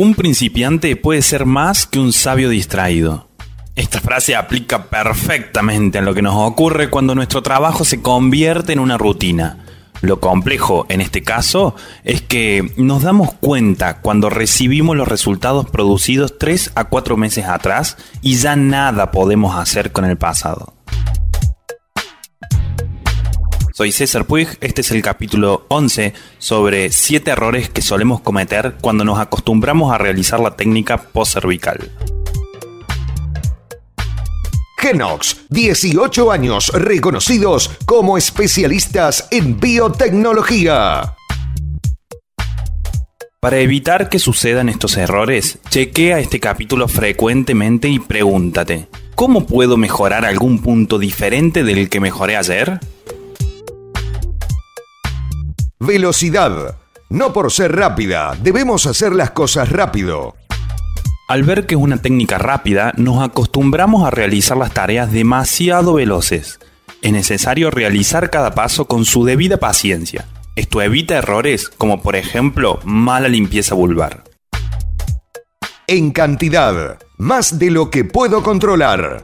Un principiante puede ser más que un sabio distraído. Esta frase aplica perfectamente a lo que nos ocurre cuando nuestro trabajo se convierte en una rutina. Lo complejo en este caso es que nos damos cuenta cuando recibimos los resultados producidos 3 a 4 meses atrás y ya nada podemos hacer con el pasado. Soy César Puig, este es el capítulo 11 sobre 7 errores que solemos cometer cuando nos acostumbramos a realizar la técnica post-cervical. Genox, 18 años reconocidos como especialistas en biotecnología. Para evitar que sucedan estos errores, chequea este capítulo frecuentemente y pregúntate, ¿cómo puedo mejorar algún punto diferente del que mejoré ayer? Velocidad. No por ser rápida, debemos hacer las cosas rápido. Al ver que es una técnica rápida, nos acostumbramos a realizar las tareas demasiado veloces. Es necesario realizar cada paso con su debida paciencia. Esto evita errores como por ejemplo mala limpieza vulvar. En cantidad, más de lo que puedo controlar.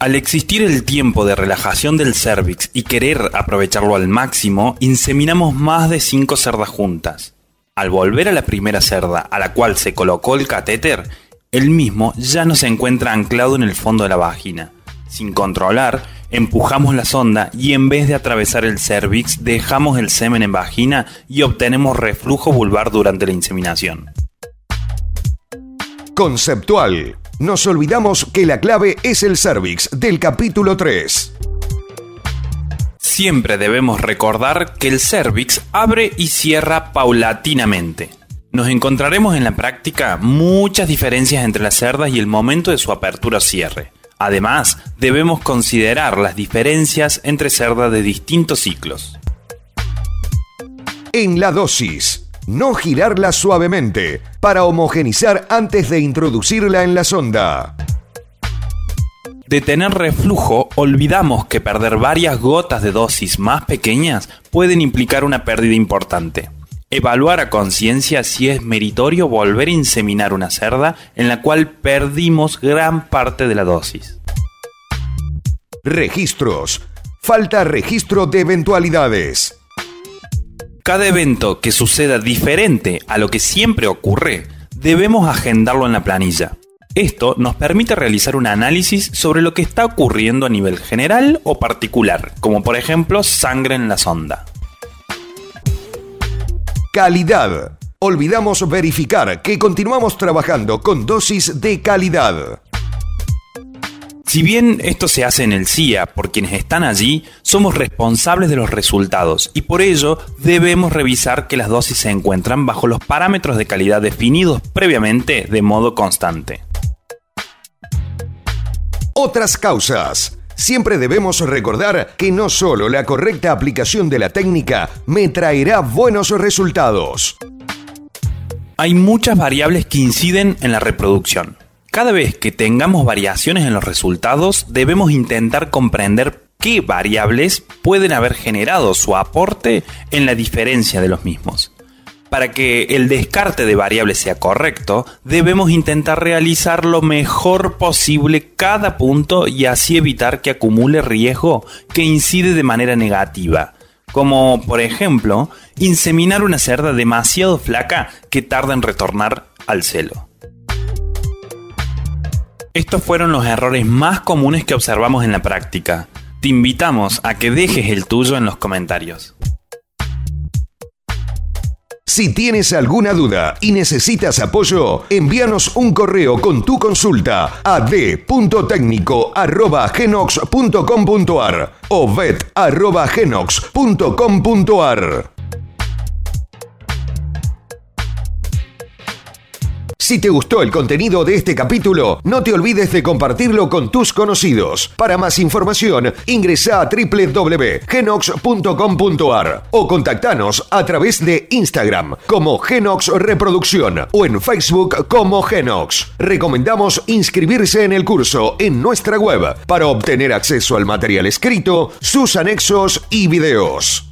Al existir el tiempo de relajación del cervix y querer aprovecharlo al máximo, inseminamos más de 5 cerdas juntas. Al volver a la primera cerda a la cual se colocó el catéter, el mismo ya no se encuentra anclado en el fondo de la vagina. Sin controlar, empujamos la sonda y en vez de atravesar el cervix, dejamos el semen en vagina y obtenemos reflujo vulvar durante la inseminación. Conceptual nos olvidamos que la clave es el cervix del capítulo 3. Siempre debemos recordar que el cervix abre y cierra paulatinamente. Nos encontraremos en la práctica muchas diferencias entre las cerdas y el momento de su apertura o cierre. Además, debemos considerar las diferencias entre cerdas de distintos ciclos. En la dosis no girarla suavemente para homogenizar antes de introducirla en la sonda. De tener reflujo, olvidamos que perder varias gotas de dosis más pequeñas pueden implicar una pérdida importante. Evaluar a conciencia si es meritorio volver a inseminar una cerda en la cual perdimos gran parte de la dosis. Registros. Falta registro de eventualidades. Cada evento que suceda diferente a lo que siempre ocurre, debemos agendarlo en la planilla. Esto nos permite realizar un análisis sobre lo que está ocurriendo a nivel general o particular, como por ejemplo sangre en la sonda. Calidad. Olvidamos verificar que continuamos trabajando con dosis de calidad. Si bien esto se hace en el CIA por quienes están allí, somos responsables de los resultados y por ello debemos revisar que las dosis se encuentran bajo los parámetros de calidad definidos previamente de modo constante. Otras causas. Siempre debemos recordar que no solo la correcta aplicación de la técnica me traerá buenos resultados. Hay muchas variables que inciden en la reproducción. Cada vez que tengamos variaciones en los resultados, debemos intentar comprender qué variables pueden haber generado su aporte en la diferencia de los mismos. Para que el descarte de variables sea correcto, debemos intentar realizar lo mejor posible cada punto y así evitar que acumule riesgo que incide de manera negativa, como por ejemplo inseminar una cerda demasiado flaca que tarda en retornar al celo. Estos fueron los errores más comunes que observamos en la práctica. Te invitamos a que dejes el tuyo en los comentarios. Si tienes alguna duda y necesitas apoyo, envíanos un correo con tu consulta a d.tecnico.genox.com.ar o vet.genox.com.ar. Si te gustó el contenido de este capítulo, no te olvides de compartirlo con tus conocidos. Para más información, ingresa a www.genox.com.ar o contactanos a través de Instagram como Genox Reproducción o en Facebook como Genox. Recomendamos inscribirse en el curso en nuestra web para obtener acceso al material escrito, sus anexos y videos.